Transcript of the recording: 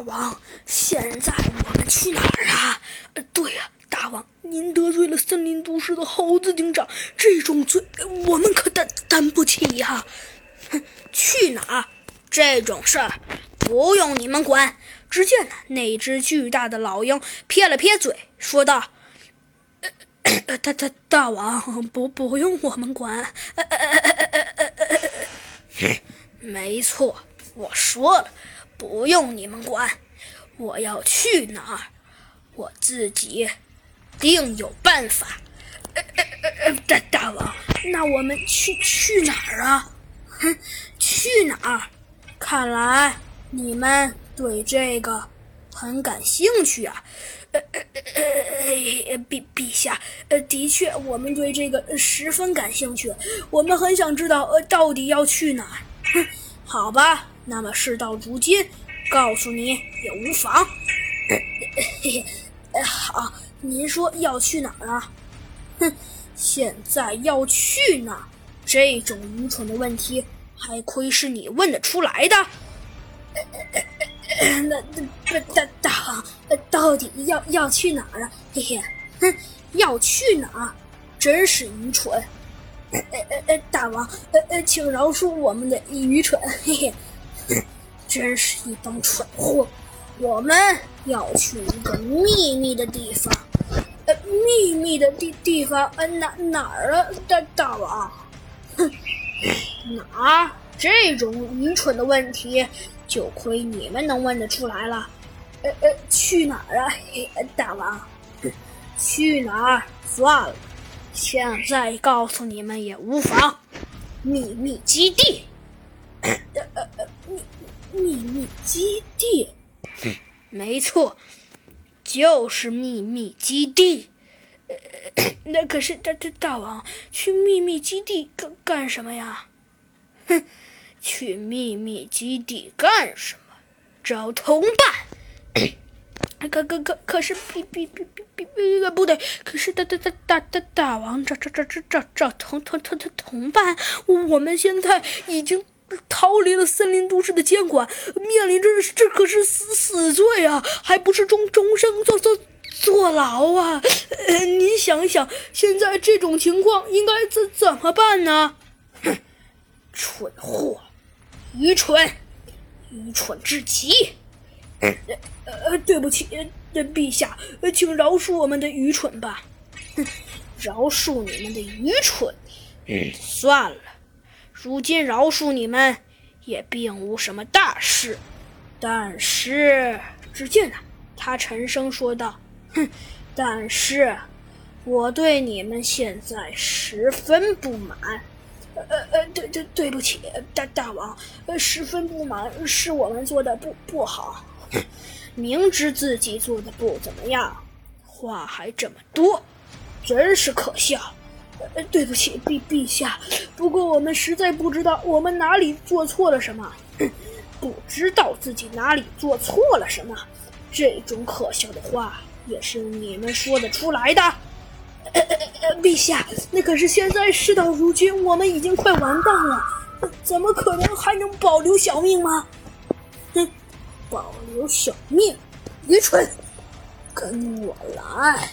大王，现在我们去哪儿啊？呃，对呀，大王，您得罪了森林都市的猴子警长，这种罪我们可担担不起呀。哼，去哪儿？这种事儿不用你们管。只见那只巨大的老鹰撇了撇嘴，说道：“大大大王，不不用我们管。没错，我说了。”不用你们管，我要去哪儿，我自己定有办法。大大王，那我们去去哪儿啊？哼，去哪儿？看来你们对这个很感兴趣啊。呃呃呃，陛陛下，呃，的确，我们对这个十分感兴趣。我们很想知道，呃，到底要去哪儿？哼，好吧。那么事到如今，告诉你也无妨。嘿嘿，好，您说要去哪儿啊？哼，现在要去哪？这种愚蠢的问题，还亏是你问得出来的。那那大大王，到底要要去哪儿啊？嘿嘿，哼，要去哪儿？真是愚蠢。呃呃呃，大王，呃呃，请饶恕我们的愚蠢。嘿嘿。真是一帮蠢货！我们要去一个秘密的地方，呃，秘密的地地方，呃，哪哪儿啊？大大王，哼，哪儿？这种愚蠢的问题，就亏你们能问得出来了。呃呃，去哪儿啊？大王，去哪儿？算了，现在告诉你们也无妨。秘密基地。秘秘密基地，没错，就是秘密基地。呃 那可是大大大王去秘密基地干干什么呀？哼，去秘密基地干什么？找同伴。可可可可是，比比比比比呃不对，可是大大大大大大王找找找找找找同同同同同伴，我们现在已经。逃离了森林都市的监管，面临着这可是死死罪啊，还不是终终生坐坐坐牢啊！呃，您想想，现在这种情况应该怎怎么办呢？哼，蠢货，愚蠢，愚蠢至极！呃呃，对不起，呃，陛下，请饶恕我们的愚蠢吧。哼，饶恕你们的愚蠢？嗯，算了。如今饶恕你们，也并无什么大事。但是，只见呢，他沉声说道：“哼，但是，我对你们现在十分不满。呃呃呃，对对对不起，大大王，呃，十分不满，是我们做的不不好。明知自己做的不怎么样，话还这么多，真是可笑。”呃，对不起，陛陛下。不过我们实在不知道我们哪里做错了什么。不知道自己哪里做错了什么，这种可笑的话也是你们说得出来的？呃呃呃，陛下，那可是现在事到如今，我们已经快完蛋了，怎么可能还能保留小命吗？哼，保留小命，愚蠢！跟我来。